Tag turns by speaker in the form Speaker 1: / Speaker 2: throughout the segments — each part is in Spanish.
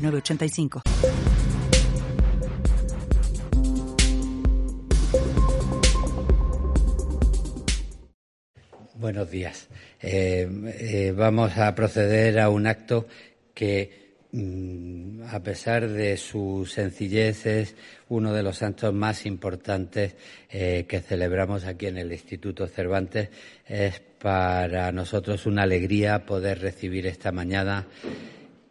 Speaker 1: 985.
Speaker 2: Buenos días. Eh, eh, vamos a proceder a un acto que, mm, a pesar de su sencillez, es uno de los actos más importantes eh, que celebramos aquí en el Instituto Cervantes. Es para nosotros una alegría poder recibir esta mañana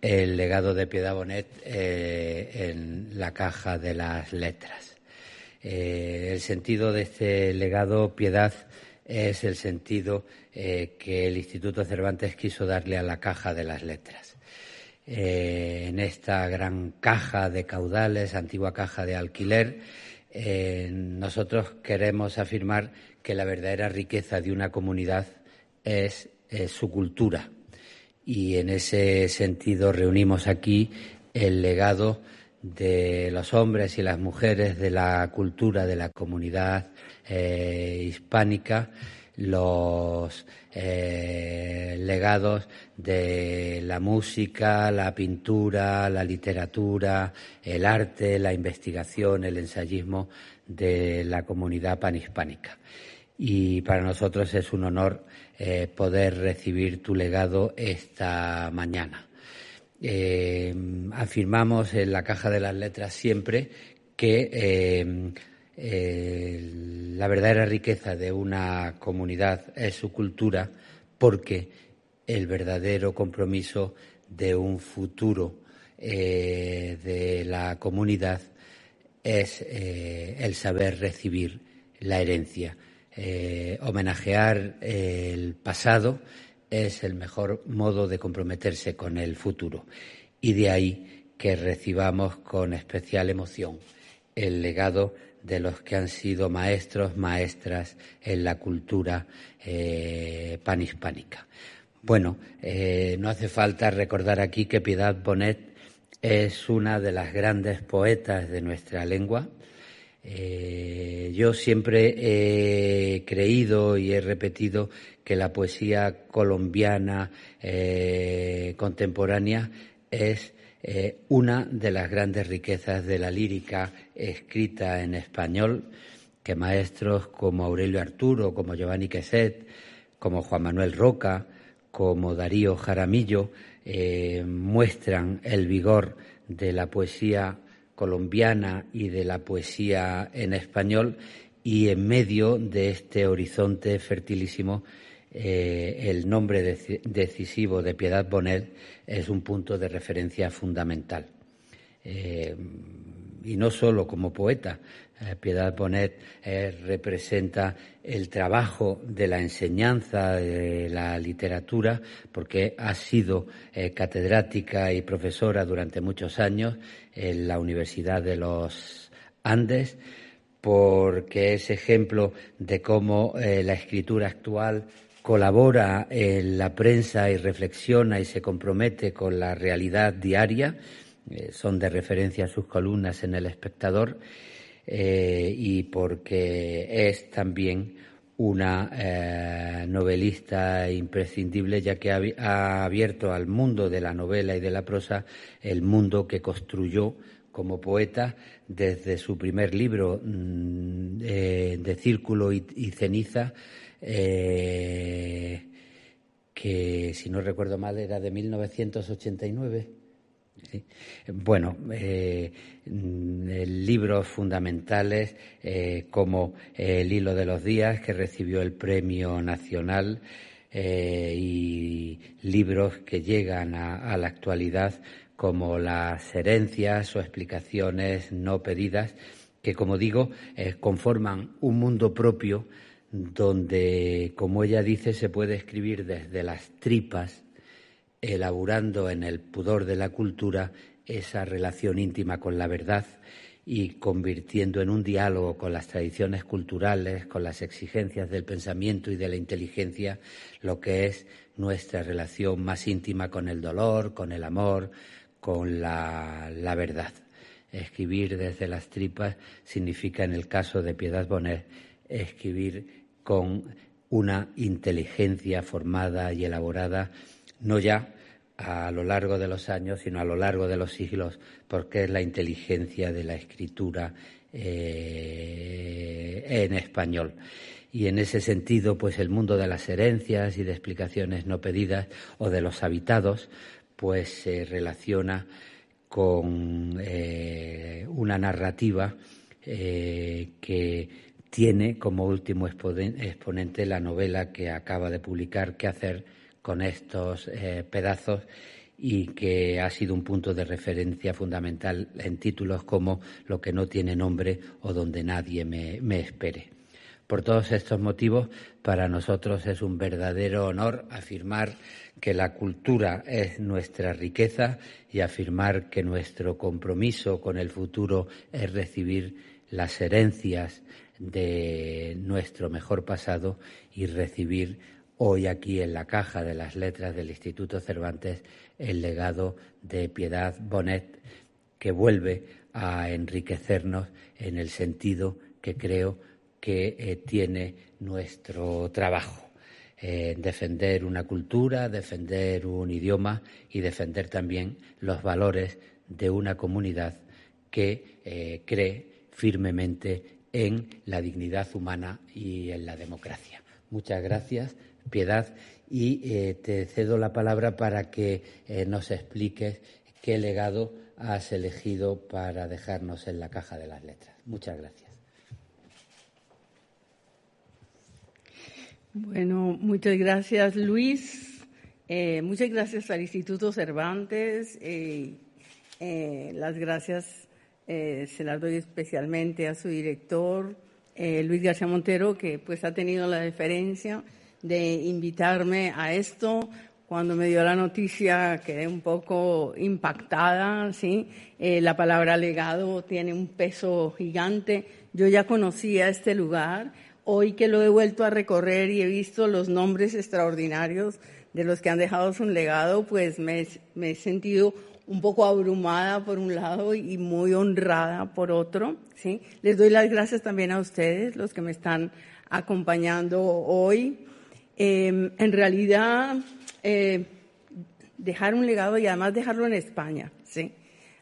Speaker 2: el legado de Piedad Bonet eh, en la caja de las letras. Eh, el sentido de este legado, Piedad, es el sentido eh, que el Instituto Cervantes quiso darle a la caja de las letras. en esta gran caja de caudales, antigua caja de alquiler, nosotros queremos afirmar que la verdadera riqueza de una comunidad es su cultura y en ese sentido reunimos aquí el legado de los hombres y las mujeres de la cultura de la comunidad eh, hispánica, los eh, legados de la música, la pintura, la literatura, el arte, la investigación, el ensayismo de la comunidad panhispánica. Y para nosotros es un honor eh, poder recibir tu legado esta mañana. Eh, afirmamos en la caja de las letras siempre que eh, la verdadera riqueza de una comunidad es su cultura porque el verdadero compromiso de un futuro de la comunidad es el saber recibir la herencia eh, homenajear el pasado es el mejor modo de comprometerse con el futuro. Y de ahí que recibamos con especial emoción el legado de los que han sido maestros, maestras en la cultura eh, panhispánica. Bueno, eh, no hace falta recordar aquí que Piedad Bonet es una de las grandes poetas de nuestra lengua, eh, yo siempre he creído y he repetido que la poesía colombiana eh, contemporánea es eh, una de las grandes riquezas de la lírica escrita en español, que maestros como Aurelio Arturo, como Giovanni Queset, como Juan Manuel Roca, como Darío Jaramillo, muestran el vigor de la poesía colombiana y de la poesía en español y en medio de este horizonte fertilísimo eh, el nombre decisivo de Piedad Bonet es un punto de referencia fundamental. Eh, y no solo como poeta, eh, Piedad Bonet eh, representa el trabajo de la enseñanza de la literatura porque ha sido eh, catedrática y profesora durante muchos años en la Universidad de los Andes, porque es ejemplo de cómo la escritura actual colabora en la prensa y reflexiona y se compromete con la realidad diaria. Son de referencia sus columnas en El Espectador eh, y porque es también una eh, novelista imprescindible, ya que ha, abierto al mundo de la novela y de la prosa el mundo que construyó como poeta desde su primer libro mm, de Círculo y, Ceniza, eh, que si no recuerdo mal era de 1989 bueno, eh, libros fundamentales eh, como El hilo de los días, que recibió el Premio Nacional, eh, y libros que llegan a, la actualidad como Las herencias o explicaciones no pedidas, que, como digo, conforman un mundo propio donde, como ella dice, se puede escribir desde las tripas elaborando en el pudor de la cultura esa relación íntima con la verdad y convirtiendo en un diálogo con las tradiciones culturales, con las exigencias del pensamiento y de la inteligencia, lo que es nuestra relación más íntima con el dolor, con el amor, con la, verdad. Escribir desde las tripas significa, en el caso de Piedad Bonet, escribir con una inteligencia formada y elaborada, no ya a lo largo de los años, sino a lo largo de los siglos, porque es la inteligencia de la escritura eh, en español. Y en ese sentido, pues el mundo de las herencias y de explicaciones no pedidas o de los habitados, pues se relaciona con eh, una narrativa eh, que tiene como último exponente la novela que acaba de publicar, ¿Qué hacer con estos eh, pedazos y que ha sido un punto de referencia fundamental en títulos como Lo que no tiene nombre o Donde nadie me, me espere. Por todos estos motivos, para nosotros es un verdadero honor afirmar que la cultura es nuestra riqueza y afirmar que nuestro compromiso con el futuro es recibir las herencias de nuestro mejor pasado y recibir hoy aquí en la caja de las letras del Instituto Cervantes el legado de Piedad Bonet, que vuelve a enriquecernos en el sentido que creo que eh, tiene nuestro trabajo. Eh, defender una cultura, defender un idioma y defender también los valores de una comunidad que eh, cree firmemente en la dignidad humana y en la democracia. Muchas gracias piedad y eh, te cedo la palabra para que eh, nos expliques qué legado has elegido para dejarnos en la caja de las letras. Muchas gracias.
Speaker 3: Bueno, muchas gracias Luis. Eh, muchas gracias al Instituto Cervantes. las gracias se las doy especialmente a su director, Luis García Montero, que pues ha tenido la deferencia de invitarme a esto. Cuando me dio la noticia quedé un poco impactada, ¿sí? Eh, la palabra legado tiene un peso gigante. Yo ya conocía este lugar. Hoy que lo he vuelto a recorrer y he visto los nombres extraordinarios de los que han dejado su legado, pues me, me he sentido un poco abrumada por un lado y muy honrada por otro. ¿sí? Les doy las gracias también a ustedes, los que me están acompañando hoy. Em, en realidad, eh, dejar un legado y además dejarlo en España, ¿sí?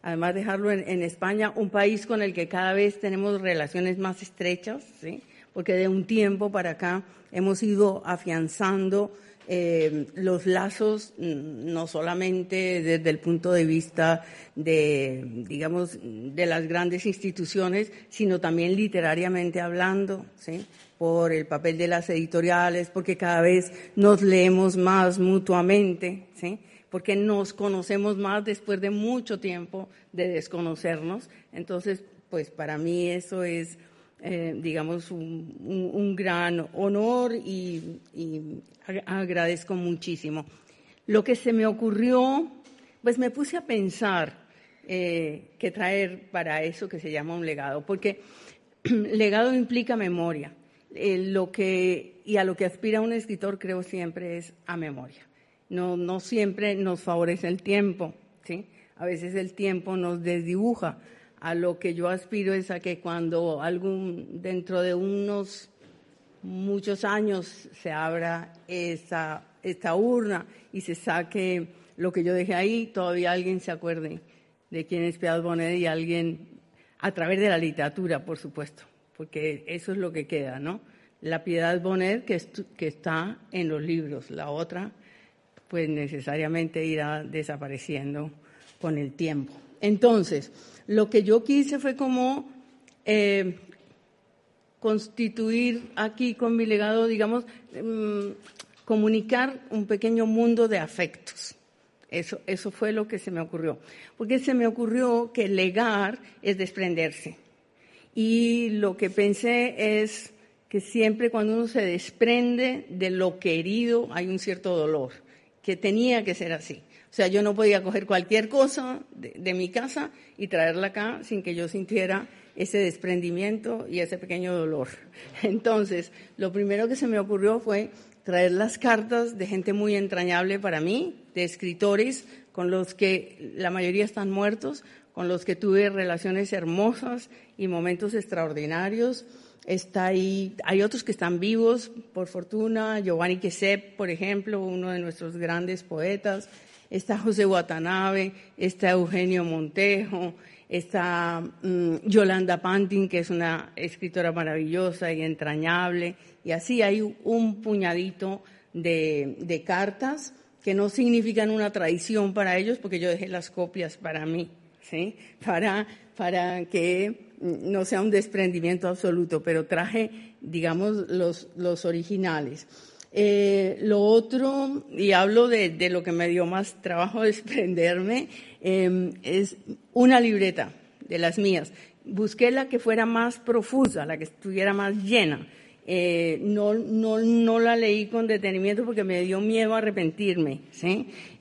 Speaker 3: Además dejarlo en, España, un país con el que cada vez tenemos relaciones más estrechas, ¿sí? Porque de un tiempo para acá hemos ido afianzando em, los lazos mm, no solamente desde el punto de vista de, digamos, de las grandes instituciones, sino también literariamente hablando, ¿sí? por el papel de las editoriales, porque cada vez nos leemos más mutuamente, ¿sí? porque nos conocemos más después de mucho tiempo de desconocernos. Entonces, pues para mí eso es, eh, digamos, un, gran honor y, agradezco muchísimo. Lo que se me ocurrió, pues me puse a pensar eh, qué traer para eso que se llama un legado, porque legado implica memoria. Eh, lo que, y a lo que aspira un escritor creo siempre es a memoria. No, no siempre nos favorece el tiempo, ¿sí? A veces el tiempo nos desdibuja. A lo que yo aspiro es a que cuando algún, dentro de unos muchos años se abra esta, esta urna y se saque lo que yo dejé ahí, todavía alguien se acuerde de quién es Piedad Bonet y alguien a través de la literatura, por supuesto porque eso es lo que queda, ¿no? La piedad Bonet que, que está en los libros, la otra pues necesariamente irá desapareciendo con el tiempo. Entonces, lo que yo quise fue como eh, constituir aquí con mi legado, digamos, mm, comunicar un pequeño mundo de afectos. Eso, eso fue lo que se me ocurrió. Porque se me ocurrió que legar es desprenderse. Y lo que pensé es que siempre cuando uno se desprende de lo querido hay un cierto dolor, que tenía que ser así. O sea, yo no podía coger cualquier cosa de, mi casa y traerla acá sin que yo sintiera ese desprendimiento y ese pequeño dolor. Entonces, lo primero que se me ocurrió fue traer las cartas de gente muy entrañable para mí, de escritores con los que la mayoría están muertos, con los que tuve relaciones hermosas y momentos extraordinarios. Está ahí, hay otros que están vivos, por fortuna, Giovanni Quesep, por ejemplo, uno de nuestros grandes poetas, está José Watanabe, está Eugenio Montejo, está mm, Yolanda Pantin, que es una escritora maravillosa y entrañable, y así hay un puñadito de, de cartas que no significan una traición para ellos, porque yo dejé las copias para mí. ¿sí? Para, para que no sea un desprendimiento absoluto, pero traje, digamos, los, originales. Eh, lo otro, y hablo de, lo que me dio más trabajo desprenderme, em, es una libreta de las mías. Busqué la que fuera más profusa, la que estuviera más llena. Eh, no, la leí con detenimiento porque me dio miedo arrepentirme.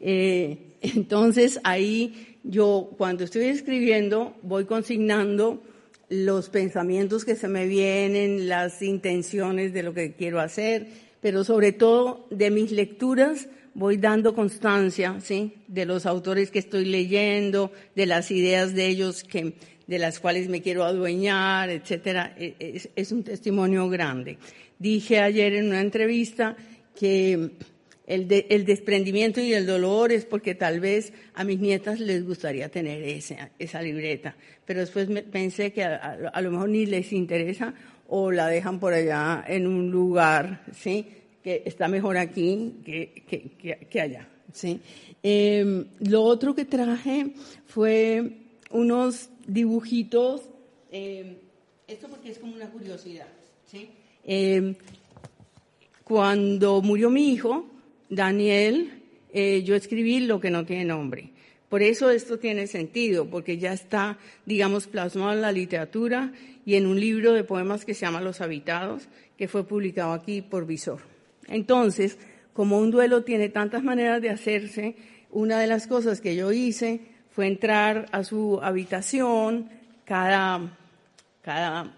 Speaker 3: Eh, entonces ahí yo cuando estoy escribiendo voy consignando los pensamientos que se me vienen, las intenciones de lo que quiero hacer, pero sobre todo de mis lecturas voy dando constancia, ¿sí? De los autores que estoy leyendo, de las ideas de ellos que, de las cuales me quiero adueñar, etcétera. E, es, es un testimonio grande. Dije ayer en una entrevista que el, el, desprendimiento y el dolor es porque tal vez a mis nietas les gustaría tener esa, esa libreta, pero después pensé que a, lo mejor ni les interesa o la dejan por allá en un lugar, ¿sí? Que está mejor aquí que, allá, ¿sí? Em, lo otro que traje fue unos dibujitos, em, esto porque es como una curiosidad, ¿sí? Em, cuando murió mi hijo, Daniel, eh, yo escribí lo que no tiene nombre. Por eso esto tiene sentido, porque ya está, digamos, plasmado en la literatura y en un libro de poemas que se llama Los Habitados, que fue publicado aquí por Visor. Entonces, como un duelo tiene tantas maneras de hacerse, una de las cosas que yo hice fue entrar a su habitación cada, cada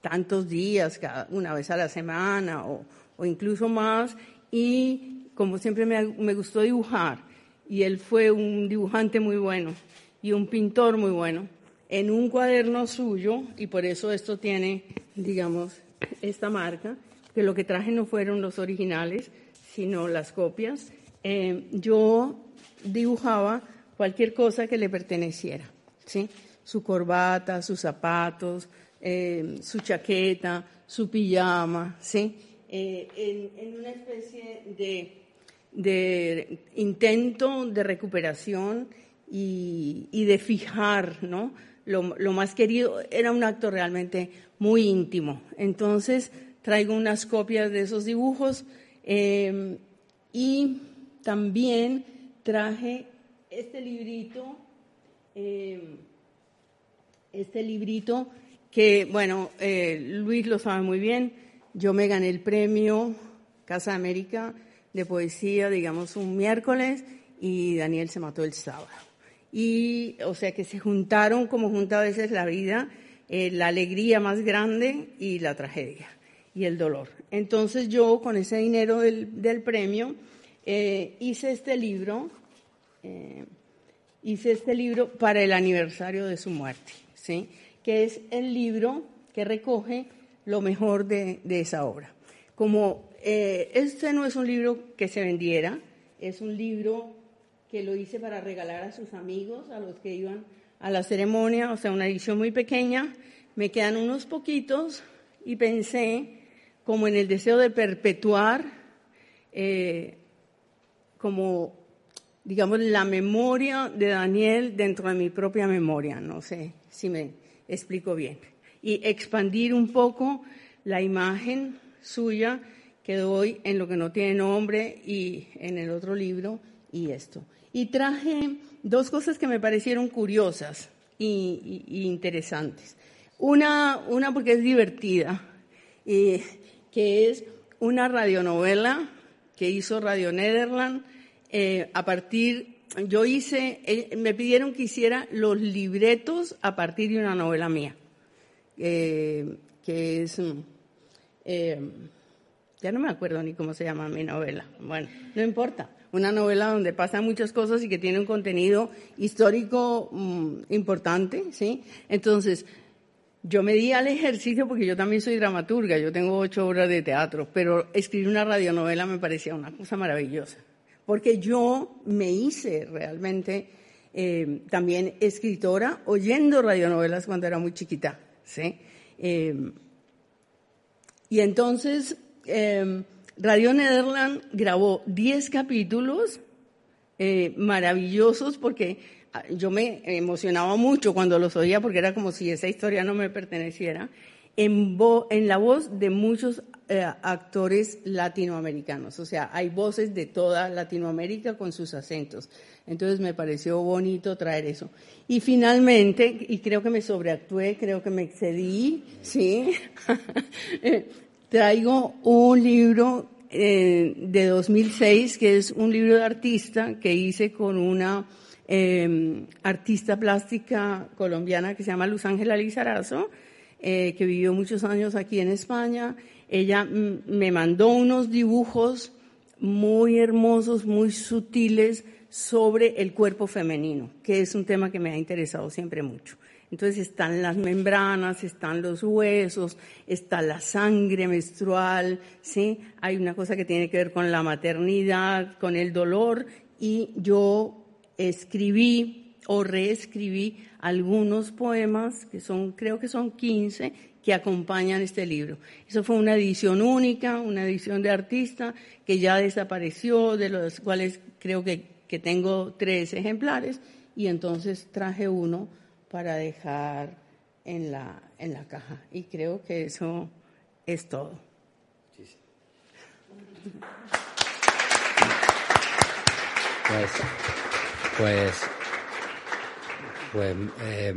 Speaker 3: tantos días, cada, una vez a la semana o, o incluso más, y como siempre me, gustó dibujar, y él fue un dibujante muy bueno y un pintor muy bueno, en un cuaderno suyo, y por eso esto tiene, digamos, esta marca, que lo que traje no fueron los originales, sino las copias, eh, yo dibujaba cualquier cosa que le perteneciera, ¿sí? Su corbata, sus zapatos, eh, su chaqueta, su pijama, ¿sí? Eh, en, una especie de de intento de recuperación y, de fijar, ¿no? Lo, más querido era un acto realmente muy íntimo. Entonces traigo unas copias de esos dibujos em, y también traje este librito, em, este librito que, bueno, eh, Luis lo sabe muy bien, yo me gané el premio Casa América de poesía, digamos, un miércoles y Daniel se mató el sábado. Y, o sea, que se juntaron como junta a veces la vida, eh, la alegría más grande y la tragedia y el dolor. Entonces yo, con ese dinero del, del premio, eh, hice este libro, eh, hice este libro para el aniversario de su muerte, ¿sí? Que es el libro que recoge lo mejor de, de esa obra. Como eh, este no es un libro que se vendiera, es un libro que lo hice para regalar a sus amigos, a los que iban a la ceremonia, o sea, una edición muy pequeña. Me quedan unos poquitos y pensé como en el deseo de perpetuar eh, como, digamos, la memoria de Daniel dentro de mi propia memoria, no sé si me explico bien, y expandir un poco la imagen suya que doy en lo que no tiene nombre y en el otro libro y esto. Y traje dos cosas que me parecieron curiosas y, interesantes. Una, una porque es divertida, y que es una radionovela que hizo Radio Nederland eh, a partir yo hice, eh, me pidieron que hiciera los libretos a partir de una novela mía, eh, que es, mm, eh, ya no me acuerdo ni cómo se llama mi novela, bueno, no importa, una novela donde pasan muchas cosas y que tiene un contenido histórico mm, importante, ¿sí? Entonces, yo me di al ejercicio porque yo también soy dramaturga, yo tengo ocho obras de teatro, pero escribir una radionovela me parecía una cosa maravillosa porque yo me hice realmente eh, también escritora oyendo radionovelas cuando era muy chiquita. ¿sí? Eh, y entonces eh, Radio Nederland grabó 10 capítulos maravillosos porque ah, yo me emocionaba mucho cuando los oía porque era como si esa historia no me perteneciera. En, la voz de muchos eh, actores latinoamericanos, o sea, hay voces de toda Latinoamérica con sus acentos. Entonces me pareció bonito traer eso. Y finalmente, y creo que me sobreactué, creo que me excedí, ¿sí? Eh, traigo un libro eh, de 2006, que es un libro de artista que hice con una em, artista plástica colombiana que se llama Luz Ángela Lizarazo, que vivió muchos años aquí en España ella me mandó unos dibujos muy hermosos, muy sutiles sobre el cuerpo femenino, que es un tema que me ha interesado siempre mucho. Entonces están las membranas, están los huesos, está la sangre menstrual, ¿sí? Hay una cosa que tiene que ver con la maternidad, con el dolor, y yo escribí o reescribí algunos poemas, que son, creo que son 15, que acompañan este libro. Eso fue una edición única, una edición de artista que ya desapareció, de los cuales creo que, que tengo tres ejemplares, y entonces traje uno para dejar en la, en la caja. Y creo que eso es todo.
Speaker 2: Pues, pues, pues eh,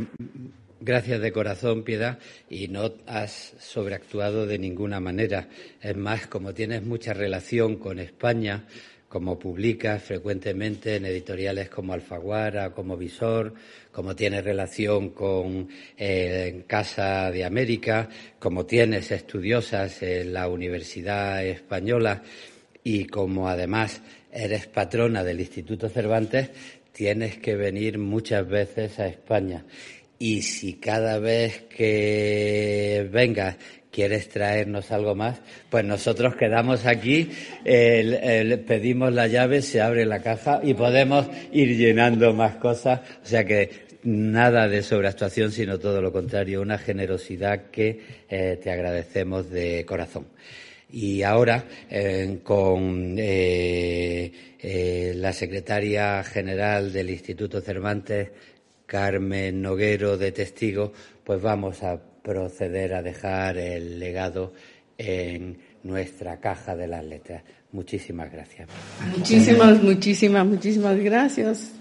Speaker 2: Gracias de corazón, Piedad, y no has sobreactuado de ninguna manera. Es más, como tienes mucha relación con España, como publicas frecuentemente en editoriales como Alfaguara, como Visor, como tienes relación con eh, Casa de América, como tienes estudiosas en la Universidad Española y como además eres patrona del Instituto Cervantes, tienes que venir muchas veces a España. Y si cada vez que vengas quieres traernos algo más, pues nosotros quedamos aquí, pedimos la llave, se abre la caja y podemos ir llenando más cosas. O sea que nada de sobreactuación, sino todo lo contrario, una generosidad que eh, te agradecemos de corazón. Y ahora, eh, con eh, la secretaria general del Instituto Cervantes, Carmen Noguero de testigo, pues vamos a proceder a dejar el legado en nuestra caja de las letras. Muchísimas gracias.
Speaker 3: Muchísimas, muchísimas, muchísimas gracias.